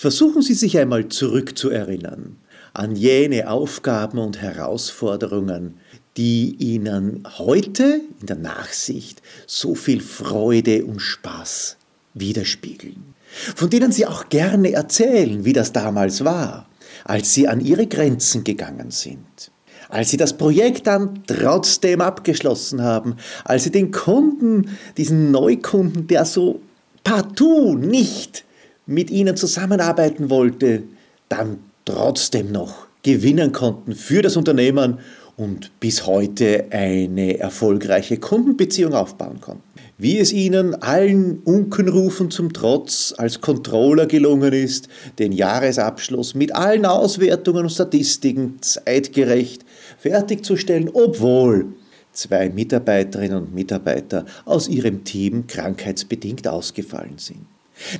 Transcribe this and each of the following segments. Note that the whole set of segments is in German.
Versuchen Sie sich einmal zurückzuerinnern an jene Aufgaben und Herausforderungen, die Ihnen heute in der Nachsicht so viel Freude und Spaß widerspiegeln, von denen Sie auch gerne erzählen, wie das damals war, als Sie an Ihre Grenzen gegangen sind, als Sie das Projekt dann trotzdem abgeschlossen haben, als Sie den Kunden, diesen Neukunden, der so partout nicht mit Ihnen zusammenarbeiten wollte, dann trotzdem noch gewinnen konnten für das Unternehmen und bis heute eine erfolgreiche Kundenbeziehung aufbauen konnten. Wie es Ihnen allen Unkenrufen zum Trotz als Controller gelungen ist, den Jahresabschluss mit allen Auswertungen und Statistiken zeitgerecht fertigzustellen, obwohl zwei Mitarbeiterinnen und Mitarbeiter aus Ihrem Team krankheitsbedingt ausgefallen sind.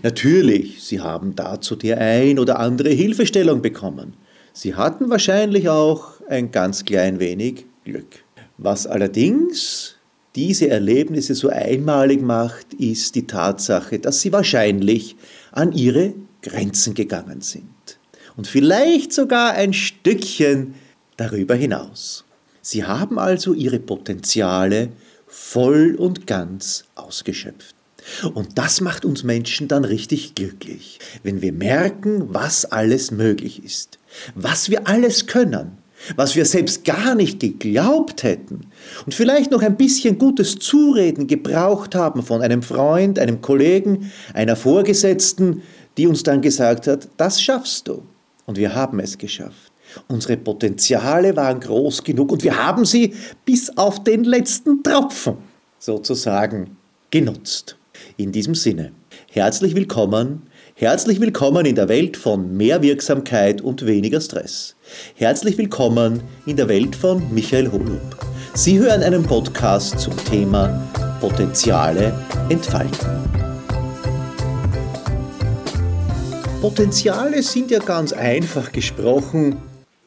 Natürlich, Sie haben dazu die ein oder andere Hilfestellung bekommen. Sie hatten wahrscheinlich auch ein ganz klein wenig Glück. Was allerdings diese Erlebnisse so einmalig macht, ist die Tatsache, dass sie wahrscheinlich an ihre Grenzen gegangen sind. Und vielleicht sogar ein Stückchen darüber hinaus. Sie haben also ihre Potenziale voll und ganz ausgeschöpft. Und das macht uns Menschen dann richtig glücklich, wenn wir merken, was alles möglich ist, was wir alles können, was wir selbst gar nicht geglaubt hätten und vielleicht noch ein bisschen gutes Zureden gebraucht haben von einem Freund, einem Kollegen, einer Vorgesetzten, die uns dann gesagt hat, das schaffst du. Und wir haben es geschafft. Unsere Potenziale waren groß genug und wir haben sie bis auf den letzten Tropfen sozusagen genutzt. In diesem Sinne, herzlich willkommen, herzlich willkommen in der Welt von mehr Wirksamkeit und weniger Stress. Herzlich willkommen in der Welt von Michael Holub. Sie hören einen Podcast zum Thema Potenziale entfalten. Potenziale sind ja ganz einfach gesprochen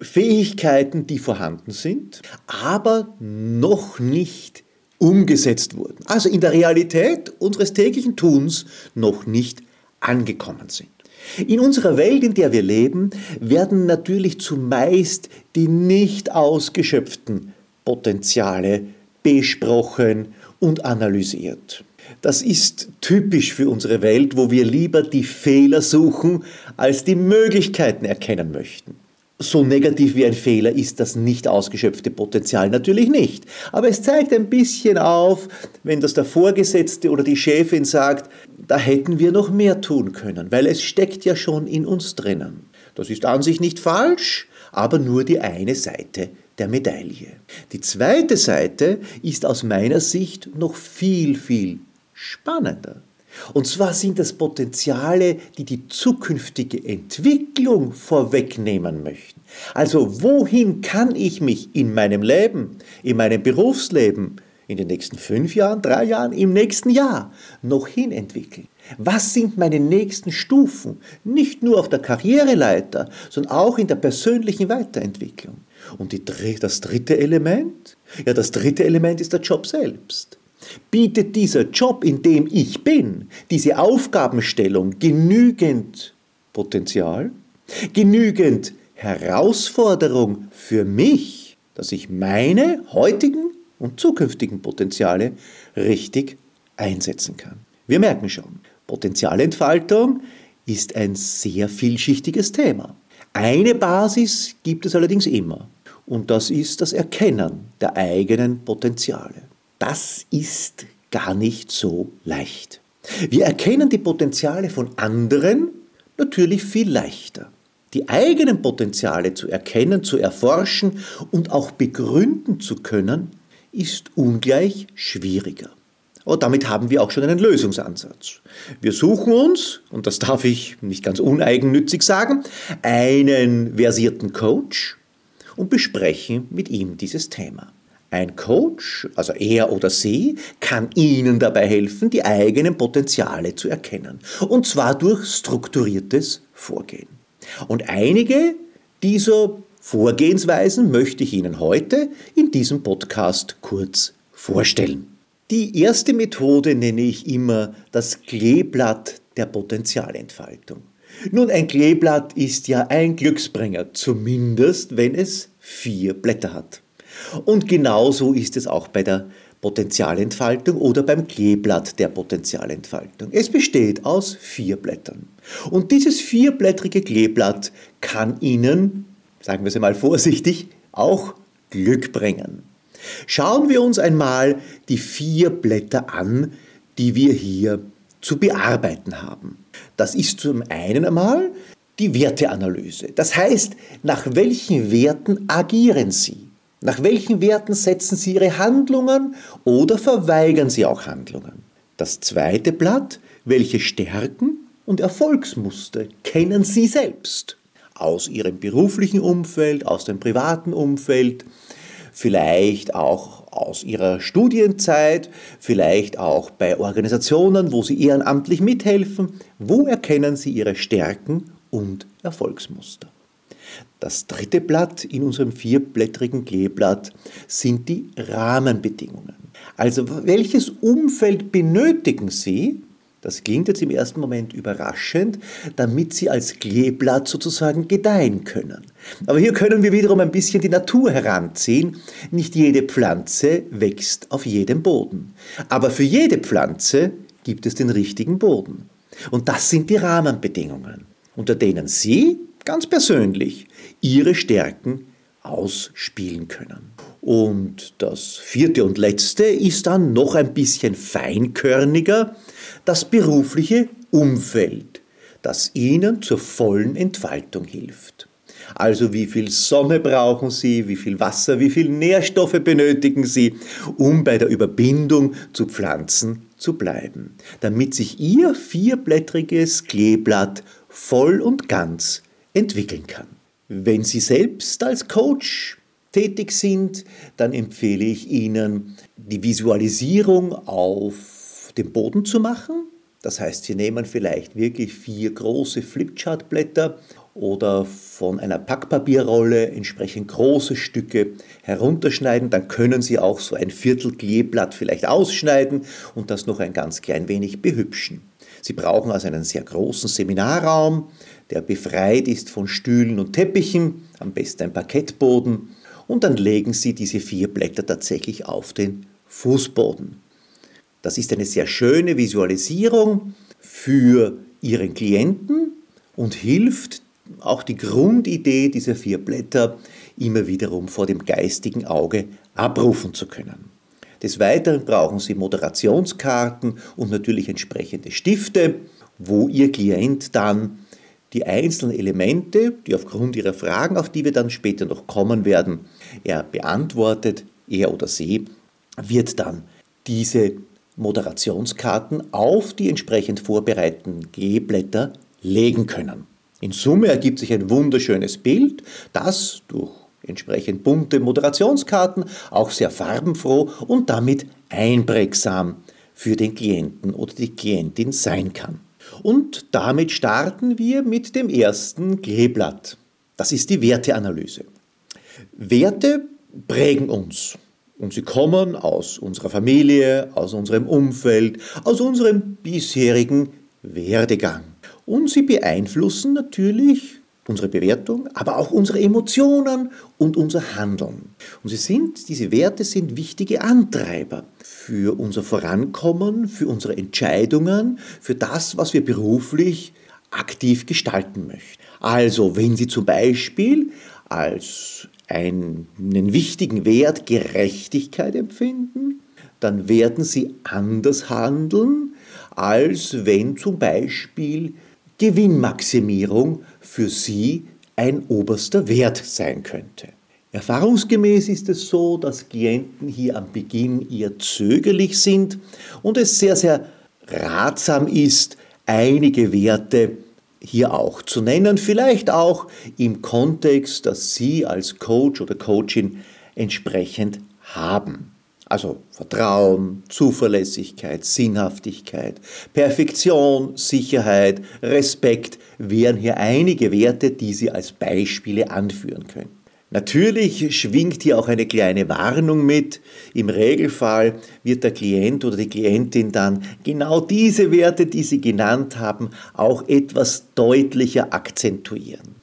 Fähigkeiten, die vorhanden sind, aber noch nicht umgesetzt wurden, also in der Realität unseres täglichen Tuns noch nicht angekommen sind. In unserer Welt, in der wir leben, werden natürlich zumeist die nicht ausgeschöpften Potenziale besprochen und analysiert. Das ist typisch für unsere Welt, wo wir lieber die Fehler suchen, als die Möglichkeiten erkennen möchten. So negativ wie ein Fehler ist das nicht ausgeschöpfte Potenzial natürlich nicht. Aber es zeigt ein bisschen auf, wenn das der Vorgesetzte oder die Chefin sagt, da hätten wir noch mehr tun können, weil es steckt ja schon in uns drinnen. Das ist an sich nicht falsch, aber nur die eine Seite der Medaille. Die zweite Seite ist aus meiner Sicht noch viel, viel spannender. Und zwar sind das Potenziale, die die zukünftige Entwicklung vorwegnehmen möchten. Also wohin kann ich mich in meinem Leben, in meinem Berufsleben, in den nächsten fünf Jahren, drei Jahren, im nächsten Jahr noch hin entwickeln? Was sind meine nächsten Stufen? Nicht nur auf der Karriereleiter, sondern auch in der persönlichen Weiterentwicklung. Und die, das dritte Element? Ja, das dritte Element ist der Job selbst. Bietet dieser Job, in dem ich bin, diese Aufgabenstellung genügend Potenzial, genügend Herausforderung für mich, dass ich meine heutigen und zukünftigen Potenziale richtig einsetzen kann. Wir merken schon, Potenzialentfaltung ist ein sehr vielschichtiges Thema. Eine Basis gibt es allerdings immer und das ist das Erkennen der eigenen Potenziale. Das ist gar nicht so leicht. Wir erkennen die Potenziale von anderen natürlich viel leichter. Die eigenen Potenziale zu erkennen, zu erforschen und auch begründen zu können, ist ungleich schwieriger. Und damit haben wir auch schon einen Lösungsansatz. Wir suchen uns, und das darf ich nicht ganz uneigennützig sagen, einen versierten Coach und besprechen mit ihm dieses Thema. Ein Coach, also er oder sie, kann Ihnen dabei helfen, die eigenen Potenziale zu erkennen. Und zwar durch strukturiertes Vorgehen. Und einige dieser Vorgehensweisen möchte ich Ihnen heute in diesem Podcast kurz vorstellen. Die erste Methode nenne ich immer das Kleeblatt der Potenzialentfaltung. Nun, ein Kleeblatt ist ja ein Glücksbringer, zumindest wenn es vier Blätter hat. Und genauso ist es auch bei der Potentialentfaltung oder beim Kleeblatt der Potentialentfaltung. Es besteht aus vier Blättern. Und dieses vierblättrige Kleeblatt kann Ihnen, sagen wir es einmal vorsichtig, auch Glück bringen. Schauen wir uns einmal die vier Blätter an, die wir hier zu bearbeiten haben. Das ist zum einen einmal die Werteanalyse. Das heißt, nach welchen Werten agieren Sie? Nach welchen Werten setzen Sie Ihre Handlungen oder verweigern Sie auch Handlungen? Das zweite Blatt, welche Stärken und Erfolgsmuster kennen Sie selbst? Aus Ihrem beruflichen Umfeld, aus dem privaten Umfeld, vielleicht auch aus ihrer Studienzeit, vielleicht auch bei Organisationen, wo sie ehrenamtlich mithelfen. Wo erkennen sie ihre Stärken und Erfolgsmuster? Das dritte Blatt in unserem vierblättrigen Kleeblatt sind die Rahmenbedingungen. Also welches Umfeld benötigen Sie, das klingt jetzt im ersten Moment überraschend, damit sie als Kleeblatt sozusagen gedeihen können. Aber hier können wir wiederum ein bisschen die Natur heranziehen. Nicht jede Pflanze wächst auf jedem Boden. Aber für jede Pflanze gibt es den richtigen Boden. Und das sind die Rahmenbedingungen, unter denen Sie ganz persönlich Ihre Stärken ausspielen können. Und das vierte und letzte ist dann noch ein bisschen feinkörniger, das berufliche Umfeld, das Ihnen zur vollen Entfaltung hilft. Also wie viel Sonne brauchen Sie, wie viel Wasser, wie viel Nährstoffe benötigen Sie, um bei der Überbindung zu Pflanzen zu bleiben, damit sich Ihr vierblättriges Kleeblatt voll und ganz entwickeln kann. Wenn Sie selbst als Coach tätig sind, dann empfehle ich Ihnen, die Visualisierung auf dem Boden zu machen. Das heißt, Sie nehmen vielleicht wirklich vier große Flipchartblätter oder von einer Packpapierrolle entsprechend große Stücke herunterschneiden. Dann können Sie auch so ein Viertel Kleeblatt vielleicht ausschneiden und das noch ein ganz klein wenig behübschen. Sie brauchen also einen sehr großen Seminarraum, der befreit ist von Stühlen und Teppichen, am besten ein Parkettboden und dann legen Sie diese vier Blätter tatsächlich auf den Fußboden. Das ist eine sehr schöne Visualisierung für Ihren Klienten und hilft auch die Grundidee dieser vier Blätter immer wiederum vor dem geistigen Auge abrufen zu können. Des Weiteren brauchen Sie Moderationskarten und natürlich entsprechende Stifte, wo Ihr Klient dann die einzelnen Elemente, die aufgrund ihrer Fragen, auf die wir dann später noch kommen werden, er beantwortet, er oder sie, wird dann diese Moderationskarten auf die entsprechend vorbereiteten G-Blätter legen können. In Summe ergibt sich ein wunderschönes Bild, das durch entsprechend bunte Moderationskarten auch sehr farbenfroh und damit einprägsam für den Klienten oder die Klientin sein kann. Und damit starten wir mit dem ersten Kleeblatt. Das ist die Werteanalyse. Werte prägen uns. Und sie kommen aus unserer Familie, aus unserem Umfeld, aus unserem bisherigen Werdegang. Und sie beeinflussen natürlich unsere Bewertung, aber auch unsere Emotionen und unser Handeln. Und sie sind, diese Werte sind wichtige Antreiber für unser Vorankommen, für unsere Entscheidungen, für das, was wir beruflich aktiv gestalten möchten. Also, wenn Sie zum Beispiel als einen wichtigen Wert Gerechtigkeit empfinden, dann werden Sie anders handeln, als wenn zum Beispiel Gewinnmaximierung für Sie ein oberster Wert sein könnte. Erfahrungsgemäß ist es so, dass Klienten hier am Beginn eher zögerlich sind und es sehr, sehr ratsam ist, einige Werte hier auch zu nennen, vielleicht auch im Kontext, dass Sie als Coach oder Coachin entsprechend haben. Also Vertrauen, Zuverlässigkeit, Sinnhaftigkeit, Perfektion, Sicherheit, Respekt wären hier einige Werte, die Sie als Beispiele anführen können. Natürlich schwingt hier auch eine kleine Warnung mit. Im Regelfall wird der Klient oder die Klientin dann genau diese Werte, die Sie genannt haben, auch etwas deutlicher akzentuieren.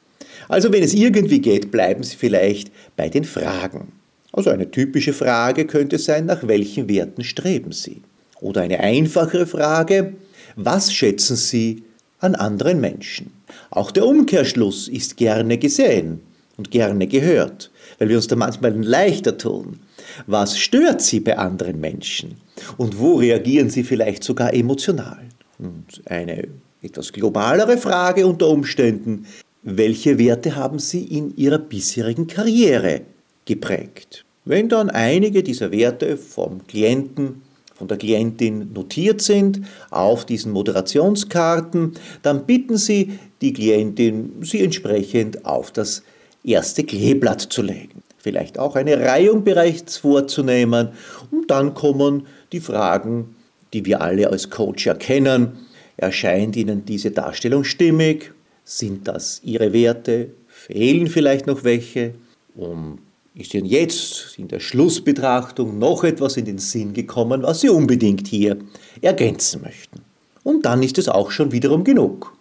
Also wenn es irgendwie geht, bleiben Sie vielleicht bei den Fragen. Also eine typische Frage könnte sein, nach welchen Werten streben Sie? Oder eine einfachere Frage, was schätzen Sie an anderen Menschen? Auch der Umkehrschluss ist gerne gesehen und gerne gehört, weil wir uns da manchmal leichter tun. Was stört Sie bei anderen Menschen? Und wo reagieren Sie vielleicht sogar emotional? Und eine etwas globalere Frage unter Umständen, welche Werte haben Sie in Ihrer bisherigen Karriere geprägt? Wenn dann einige dieser Werte vom Klienten, von der Klientin notiert sind auf diesen Moderationskarten, dann bitten Sie die Klientin, sie entsprechend auf das erste Kleeblatt zu legen. Vielleicht auch eine Reihung bereits vorzunehmen und dann kommen die Fragen, die wir alle als Coach erkennen. Erscheint Ihnen diese Darstellung stimmig? Sind das Ihre Werte? Fehlen vielleicht noch welche? Und ist Ihnen jetzt in der Schlussbetrachtung noch etwas in den Sinn gekommen, was Sie unbedingt hier ergänzen möchten? Und dann ist es auch schon wiederum genug.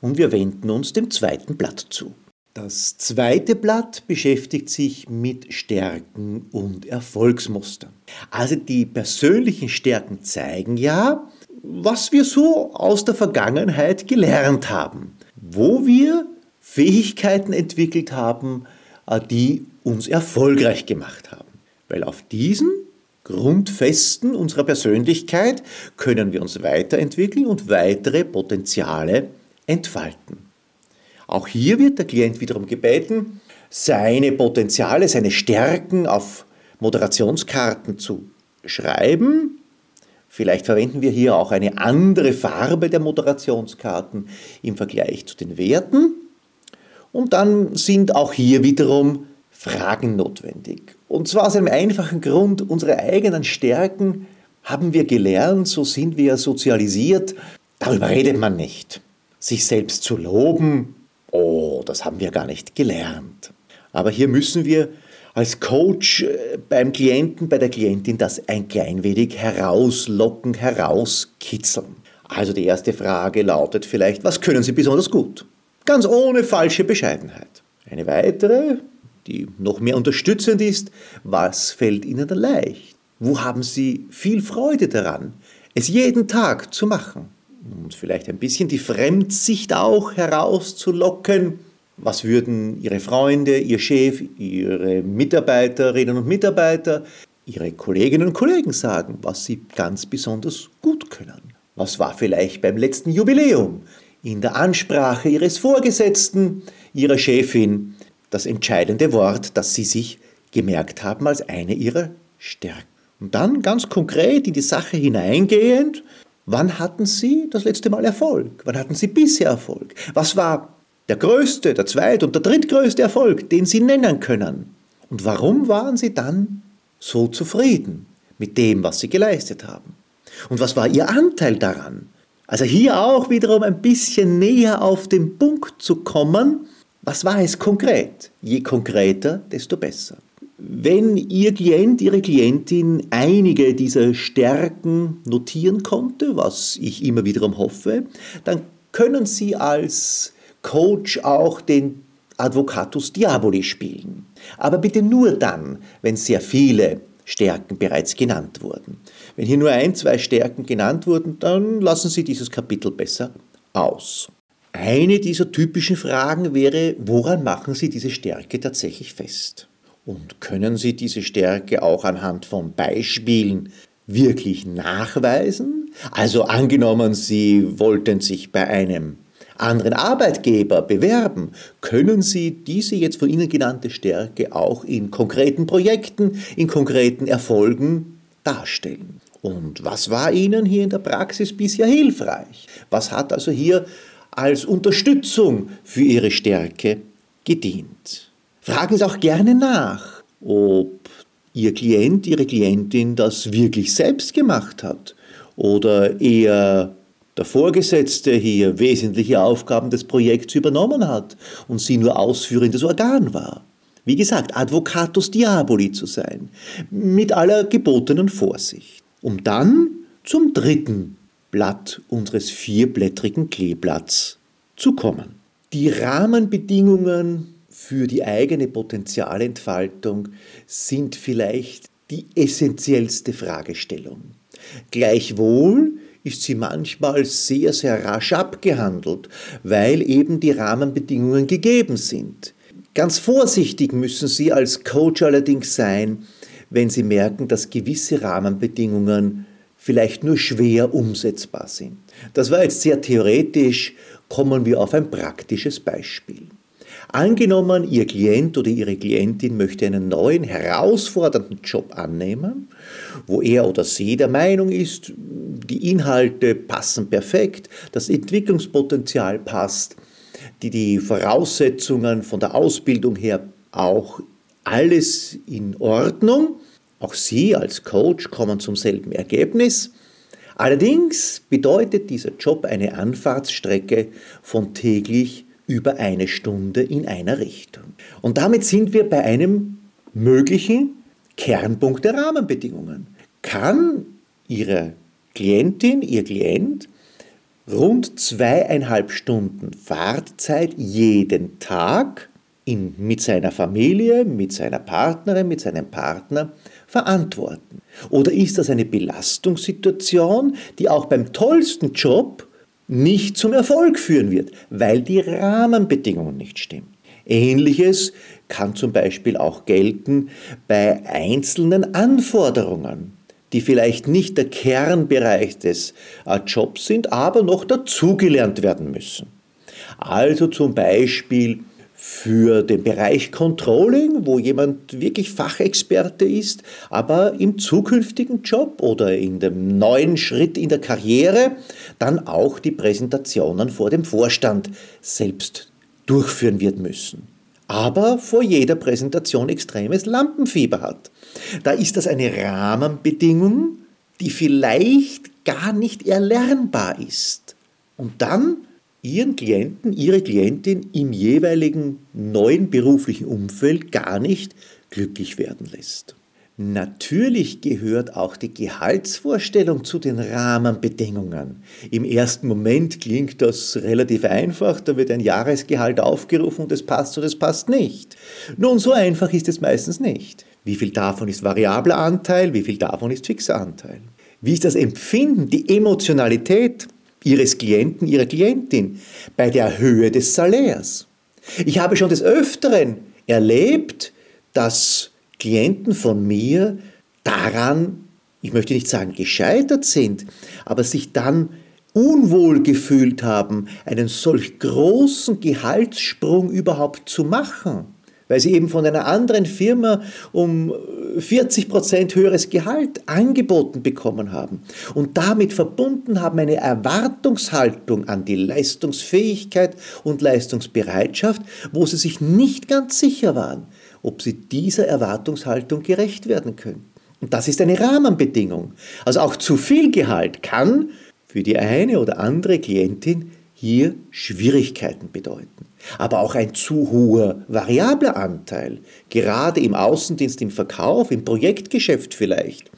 Und wir wenden uns dem zweiten Blatt zu. Das zweite Blatt beschäftigt sich mit Stärken und Erfolgsmustern. Also die persönlichen Stärken zeigen ja, was wir so aus der Vergangenheit gelernt haben, wo wir Fähigkeiten entwickelt haben, äh, die uns erfolgreich gemacht haben. Weil auf diesen Grundfesten unserer Persönlichkeit können wir uns weiterentwickeln und weitere Potenziale entfalten. Auch hier wird der Klient wiederum gebeten, seine Potenziale, seine Stärken auf Moderationskarten zu schreiben. Vielleicht verwenden wir hier auch eine andere Farbe der Moderationskarten im Vergleich zu den Werten. Und dann sind auch hier wiederum Fragen notwendig. Und zwar aus einem einfachen Grund, unsere eigenen Stärken haben wir gelernt, so sind wir sozialisiert, darüber redet man nicht. Sich selbst zu loben, oh, das haben wir gar nicht gelernt. Aber hier müssen wir als Coach äh, beim Klienten, bei der Klientin das ein klein wenig herauslocken, herauskitzeln. Also die erste Frage lautet vielleicht, was können Sie besonders gut? Ganz ohne falsche Bescheidenheit. Eine weitere, die noch mehr unterstützend ist, was fällt Ihnen da leicht? Wo haben Sie viel Freude daran, es jeden Tag zu machen? und vielleicht ein bisschen die Fremdsicht auch herauszulocken. Was würden Ihre Freunde, Ihr Chef, Ihre Mitarbeiterinnen und Mitarbeiter, Ihre Kolleginnen und Kollegen sagen, was Sie ganz besonders gut können? Was war vielleicht beim letzten Jubiläum in der Ansprache Ihres Vorgesetzten, Ihrer Chefin, das entscheidende Wort, das Sie sich gemerkt haben als eine Ihrer Stärken? Und dann ganz konkret in die Sache hineingehend, Wann hatten Sie das letzte Mal Erfolg? Wann hatten Sie bisher Erfolg? Was war der größte, der zweit- und der drittgrößte Erfolg, den Sie nennen können? Und warum waren Sie dann so zufrieden mit dem, was Sie geleistet haben? Und was war Ihr Anteil daran? Also hier auch wiederum ein bisschen näher auf den Punkt zu kommen. Was war es konkret? Je konkreter, desto besser. Wenn Ihr Klient, Ihre Klientin einige dieser Stärken notieren konnte, was ich immer wiederum hoffe, dann können Sie als Coach auch den Advocatus Diaboli spielen. Aber bitte nur dann, wenn sehr viele Stärken bereits genannt wurden. Wenn hier nur ein, zwei Stärken genannt wurden, dann lassen Sie dieses Kapitel besser aus. Eine dieser typischen Fragen wäre, woran machen Sie diese Stärke tatsächlich fest? Und können Sie diese Stärke auch anhand von Beispielen wirklich nachweisen? Also angenommen, Sie wollten sich bei einem anderen Arbeitgeber bewerben, können Sie diese jetzt von Ihnen genannte Stärke auch in konkreten Projekten, in konkreten Erfolgen darstellen. Und was war Ihnen hier in der Praxis bisher hilfreich? Was hat also hier als Unterstützung für Ihre Stärke gedient? Fragen Sie auch gerne nach, ob Ihr Klient, Ihre Klientin das wirklich selbst gemacht hat oder eher der Vorgesetzte hier wesentliche Aufgaben des Projekts übernommen hat und sie nur ausführendes Organ war. wie gesagt, Advocatus Diaboli zu sein, mit aller gebotenen Vorsicht, um dann zum dritten Blatt unseres vierblättrigen Kleeblatts zu kommen. Die Rahmenbedingungen für die eigene Potenzialentfaltung sind vielleicht die essentiellste Fragestellung. Gleichwohl ist sie manchmal sehr, sehr rasch abgehandelt, weil eben die Rahmenbedingungen gegeben sind. Ganz vorsichtig müssen Sie als Coach allerdings sein, wenn Sie merken, dass gewisse Rahmenbedingungen vielleicht nur schwer umsetzbar sind. Das war jetzt sehr theoretisch, kommen wir auf ein praktisches Beispiel. Angenommen, Ihr Klient oder Ihre Klientin möchte einen neuen, herausfordernden Job annehmen, wo er oder sie der Meinung ist, die Inhalte passen perfekt, das Entwicklungspotenzial passt, die, die Voraussetzungen von der Ausbildung her auch alles in Ordnung. Auch Sie als Coach kommen zum selben Ergebnis. Allerdings bedeutet dieser Job eine Anfahrtsstrecke von täglich über eine Stunde in einer Richtung. Und damit sind wir bei einem möglichen Kernpunkt der Rahmenbedingungen. Kann Ihre Klientin, Ihr Klient rund zweieinhalb Stunden Fahrtzeit jeden Tag in, mit seiner Familie, mit seiner Partnerin, mit seinem Partner verantworten? Oder ist das eine Belastungssituation, die auch beim tollsten Job nicht zum Erfolg führen wird, weil die Rahmenbedingungen nicht stimmen. Ähnliches kann zum Beispiel auch gelten bei einzelnen Anforderungen, die vielleicht nicht der Kernbereich des äh, Jobs sind, aber noch dazugelernt werden müssen. Also zum Beispiel für den Bereich Controlling, wo jemand wirklich Fachexperte ist, aber im zukünftigen Job oder in dem neuen Schritt in der Karriere dann auch die Präsentationen vor dem Vorstand selbst durchführen wird müssen. Aber vor jeder Präsentation extremes Lampenfieber hat. Da ist das eine Rahmenbedingung, die vielleicht gar nicht erlernbar ist. Und dann Ihren Klienten, Ihre Klientin im jeweiligen neuen beruflichen Umfeld gar nicht glücklich werden lässt. Natürlich gehört auch die Gehaltsvorstellung zu den Rahmenbedingungen. Im ersten Moment klingt das relativ einfach, da wird ein Jahresgehalt aufgerufen und es passt oder es passt nicht. Nun, so einfach ist es meistens nicht. Wie viel davon ist variabler Anteil, wie viel davon ist fixer Anteil? Wie ist das Empfinden, die Emotionalität? Ihres Klienten, Ihrer Klientin bei der Höhe des Salärs. Ich habe schon des Öfteren erlebt, dass Klienten von mir daran, ich möchte nicht sagen gescheitert sind, aber sich dann unwohl gefühlt haben, einen solch großen Gehaltssprung überhaupt zu machen weil sie eben von einer anderen Firma um 40 Prozent höheres Gehalt angeboten bekommen haben und damit verbunden haben eine Erwartungshaltung an die Leistungsfähigkeit und Leistungsbereitschaft, wo sie sich nicht ganz sicher waren, ob sie dieser Erwartungshaltung gerecht werden können. Und das ist eine Rahmenbedingung. Also auch zu viel Gehalt kann für die eine oder andere Klientin hier Schwierigkeiten bedeuten. Aber auch ein zu hoher variabler Anteil, gerade im Außendienst, im Verkauf, im Projektgeschäft vielleicht,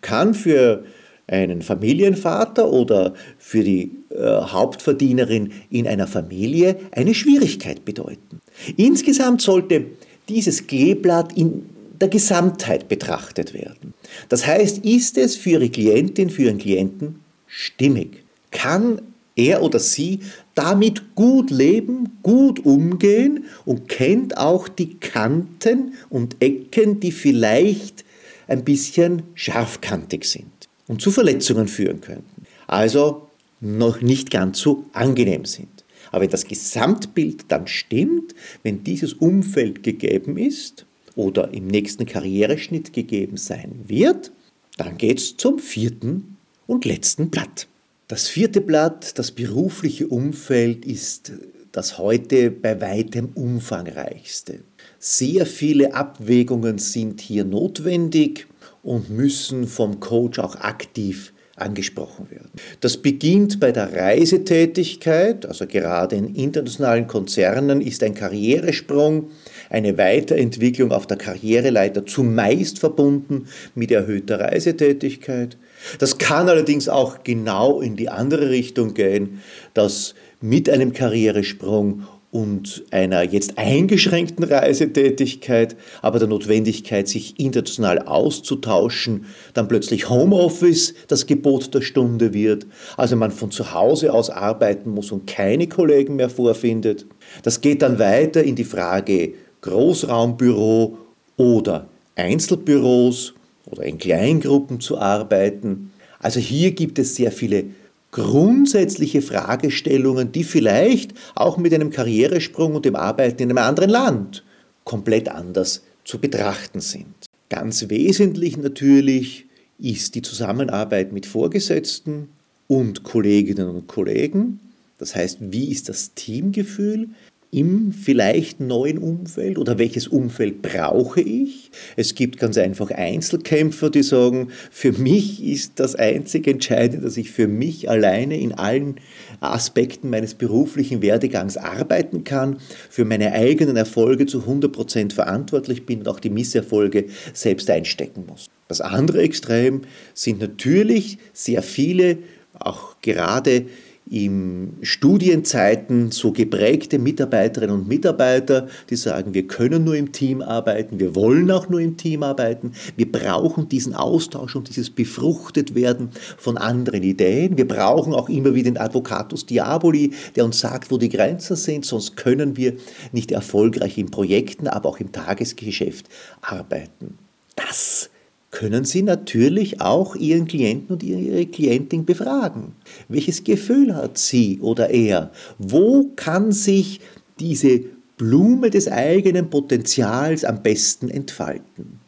kann für einen Familienvater oder für die äh, Hauptverdienerin in einer Familie eine Schwierigkeit bedeuten. Insgesamt sollte dieses Kleeblatt in der Gesamtheit betrachtet werden. Das heißt, ist es für Ihre Klientin, für Ihren Klienten stimmig? Kann er oder sie damit gut leben, gut umgehen und kennt auch die Kanten und Ecken, die vielleicht ein bisschen scharfkantig sind und zu Verletzungen führen könnten. Also noch nicht ganz so angenehm sind. Aber wenn das Gesamtbild dann stimmt, wenn dieses Umfeld gegeben ist oder im nächsten Karriereschnitt gegeben sein wird, dann geht es zum vierten und letzten Blatt. Das vierte Blatt, das berufliche Umfeld, ist das heute bei weitem umfangreichste. Sehr viele Abwägungen sind hier notwendig und müssen vom Coach auch aktiv angesprochen werden. Das beginnt bei der Reisetätigkeit, also gerade in internationalen Konzernen ist ein Karrieresprung, eine Weiterentwicklung auf der Karriereleiter zumeist verbunden mit erhöhter Reisetätigkeit. Das kann allerdings auch genau in die andere Richtung gehen, dass mit einem Karrieresprung und einer jetzt eingeschränkten Reisetätigkeit, aber der Notwendigkeit, sich international auszutauschen, dann plötzlich Homeoffice das Gebot der Stunde wird, also man von zu Hause aus arbeiten muss und keine Kollegen mehr vorfindet. Das geht dann weiter in die Frage Großraumbüro oder Einzelbüros oder in Kleingruppen zu arbeiten. Also hier gibt es sehr viele grundsätzliche Fragestellungen, die vielleicht auch mit einem Karrieresprung und dem Arbeiten in einem anderen Land komplett anders zu betrachten sind. Ganz wesentlich natürlich ist die Zusammenarbeit mit Vorgesetzten und Kolleginnen und Kollegen. Das heißt, wie ist das Teamgefühl? Im vielleicht neuen Umfeld oder welches Umfeld brauche ich? Es gibt ganz einfach Einzelkämpfer, die sagen, für mich ist das einzig Entscheidende, dass ich für mich alleine in allen Aspekten meines beruflichen Werdegangs arbeiten kann, für meine eigenen Erfolge zu 100% verantwortlich bin und auch die Misserfolge selbst einstecken muss. Das andere Extrem sind natürlich sehr viele, auch gerade in Studienzeiten so geprägte Mitarbeiterinnen und Mitarbeiter, die sagen, wir können nur im Team arbeiten, wir wollen auch nur im Team arbeiten, wir brauchen diesen Austausch und dieses befruchtet werden von anderen Ideen, wir brauchen auch immer wieder den Advocatus Diaboli, der uns sagt, wo die Grenzen sind, sonst können wir nicht erfolgreich in Projekten, aber auch im Tagesgeschäft arbeiten. Das können Sie natürlich auch Ihren Klienten und Ihre Klientin befragen. Welches Gefühl hat sie oder er? Wo kann sich diese Blume des eigenen Potenzials am besten entfalten?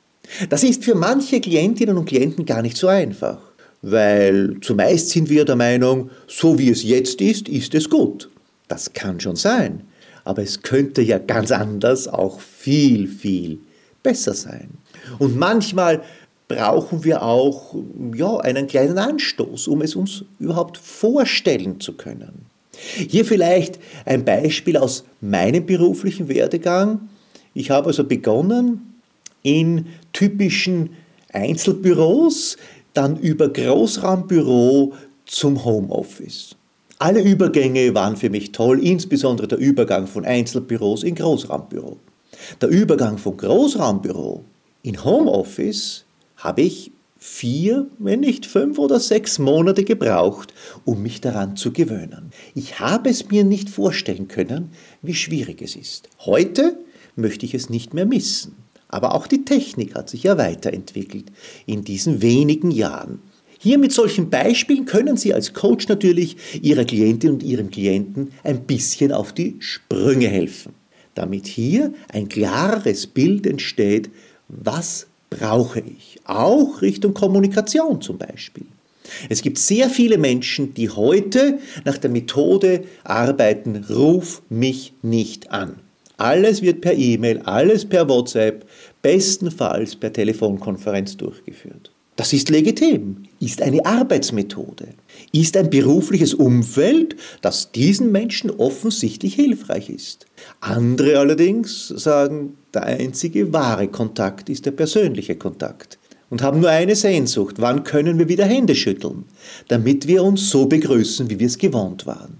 Das ist für manche Klientinnen und Klienten gar nicht so einfach, weil zumeist sind wir der Meinung, so wie es jetzt ist, ist es gut. Das kann schon sein, aber es könnte ja ganz anders auch viel, viel besser sein. Und manchmal brauchen wir auch ja, einen kleinen Anstoß, um es uns überhaupt vorstellen zu können. Hier vielleicht ein Beispiel aus meinem beruflichen Werdegang. Ich habe also begonnen in typischen Einzelbüros, dann über Großraumbüro zum Homeoffice. Alle Übergänge waren für mich toll, insbesondere der Übergang von Einzelbüros in Großraumbüro. Der Übergang von Großraumbüro in Homeoffice habe ich vier, wenn nicht fünf oder sechs Monate gebraucht, um mich daran zu gewöhnen. Ich habe es mir nicht vorstellen können, wie schwierig es ist. Heute möchte ich es nicht mehr missen. Aber auch die Technik hat sich ja weiterentwickelt in diesen wenigen Jahren. Hier mit solchen Beispielen können Sie als Coach natürlich Ihrer Klientin und Ihrem Klienten ein bisschen auf die Sprünge helfen, damit hier ein klares Bild entsteht, was brauche ich. Auch Richtung Kommunikation zum Beispiel. Es gibt sehr viele Menschen, die heute nach der Methode arbeiten, ruf mich nicht an. Alles wird per E-Mail, alles per WhatsApp, bestenfalls per Telefonkonferenz durchgeführt. Das ist legitim, ist eine Arbeitsmethode, ist ein berufliches Umfeld, das diesen Menschen offensichtlich hilfreich ist. Andere allerdings sagen, der einzige wahre Kontakt ist der persönliche Kontakt und haben nur eine Sehnsucht, wann können wir wieder Hände schütteln, damit wir uns so begrüßen, wie wir es gewohnt waren.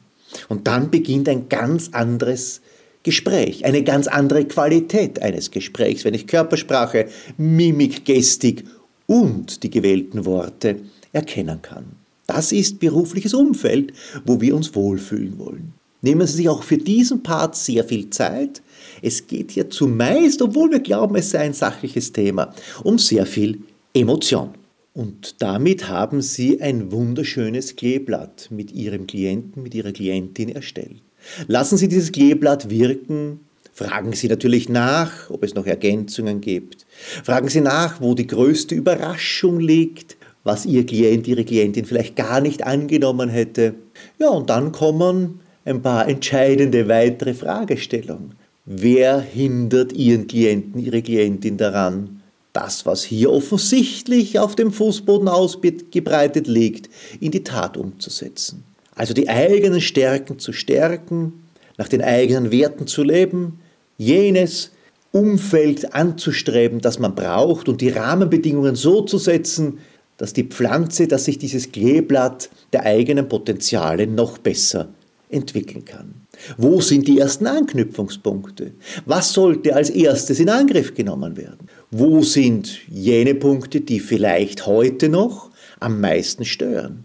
Und dann beginnt ein ganz anderes Gespräch, eine ganz andere Qualität eines Gesprächs, wenn ich Körpersprache, Mimik, Gestik und die gewählten Worte erkennen kann. Das ist berufliches Umfeld, wo wir uns wohlfühlen wollen. Nehmen Sie sich auch für diesen Part sehr viel Zeit. Es geht hier zumeist, obwohl wir glauben, es sei ein sachliches Thema, um sehr viel Emotion. Und damit haben Sie ein wunderschönes Kleeblatt mit Ihrem Klienten, mit Ihrer Klientin erstellt. Lassen Sie dieses Kleeblatt wirken, Fragen Sie natürlich nach, ob es noch Ergänzungen gibt. Fragen Sie nach, wo die größte Überraschung liegt, was Ihr Klient, Ihre Klientin vielleicht gar nicht angenommen hätte. Ja, und dann kommen ein paar entscheidende weitere Fragestellungen. Wer hindert Ihren Klienten, Ihre Klientin daran, das, was hier offensichtlich auf dem Fußboden ausgebreitet liegt, in die Tat umzusetzen. Also die eigenen Stärken zu stärken, nach den eigenen Werten zu leben, jenes Umfeld anzustreben, das man braucht und die Rahmenbedingungen so zu setzen, dass die Pflanze, dass sich dieses Kleeblatt der eigenen Potenziale noch besser entwickeln kann. Wo sind die ersten Anknüpfungspunkte? Was sollte als erstes in Angriff genommen werden? Wo sind jene Punkte, die vielleicht heute noch am meisten stören?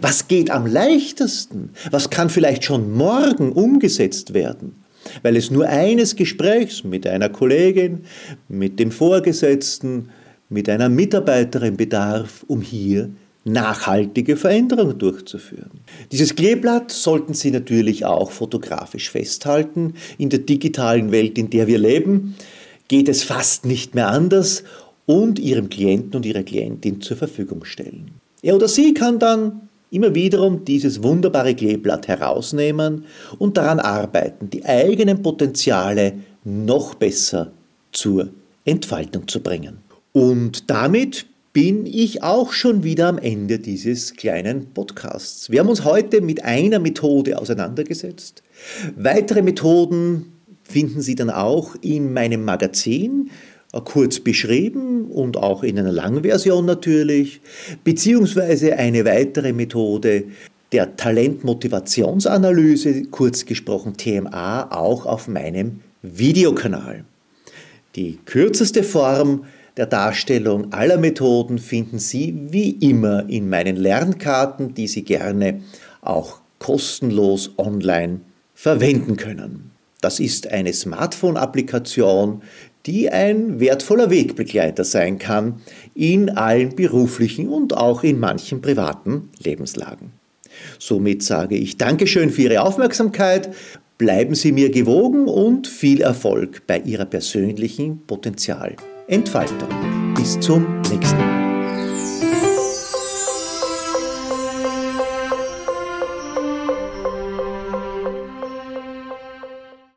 Was geht am leichtesten? Was kann vielleicht schon morgen umgesetzt werden? Weil es nur eines Gesprächs mit einer Kollegin, mit dem Vorgesetzten, mit einer Mitarbeiterin bedarf, um hier nachhaltige Veränderungen durchzuführen. Dieses Kleeblatt sollten Sie natürlich auch fotografisch festhalten. In der digitalen Welt, in der wir leben, geht es fast nicht mehr anders und Ihrem Klienten und Ihrer Klientin zur Verfügung stellen. Er oder sie kann dann immer wiederum dieses wunderbare Kleeblatt herausnehmen und daran arbeiten, die eigenen Potenziale noch besser zur Entfaltung zu bringen. Und damit bin ich auch schon wieder am Ende dieses kleinen Podcasts. Wir haben uns heute mit einer Methode auseinandergesetzt. Weitere Methoden finden Sie dann auch in meinem Magazin, äh, kurz beschrieben und auch in einer Langversion natürlich, beziehungsweise eine weitere Methode der Talentmotivationsanalyse, kurz gesprochen TMA, auch auf meinem Videokanal. Die kürzeste Form der Darstellung aller Methoden finden Sie wie immer in meinen Lernkarten, die Sie gerne auch kostenlos online verwenden können. Das ist eine Smartphone-Applikation, die ein wertvoller Wegbegleiter sein kann in allen beruflichen und auch in manchen privaten Lebenslagen. Somit sage ich Dankeschön für Ihre Aufmerksamkeit, bleiben Sie mir gewogen und viel Erfolg bei Ihrer persönlichen Potenzialentfaltung. Bis zum nächsten Mal.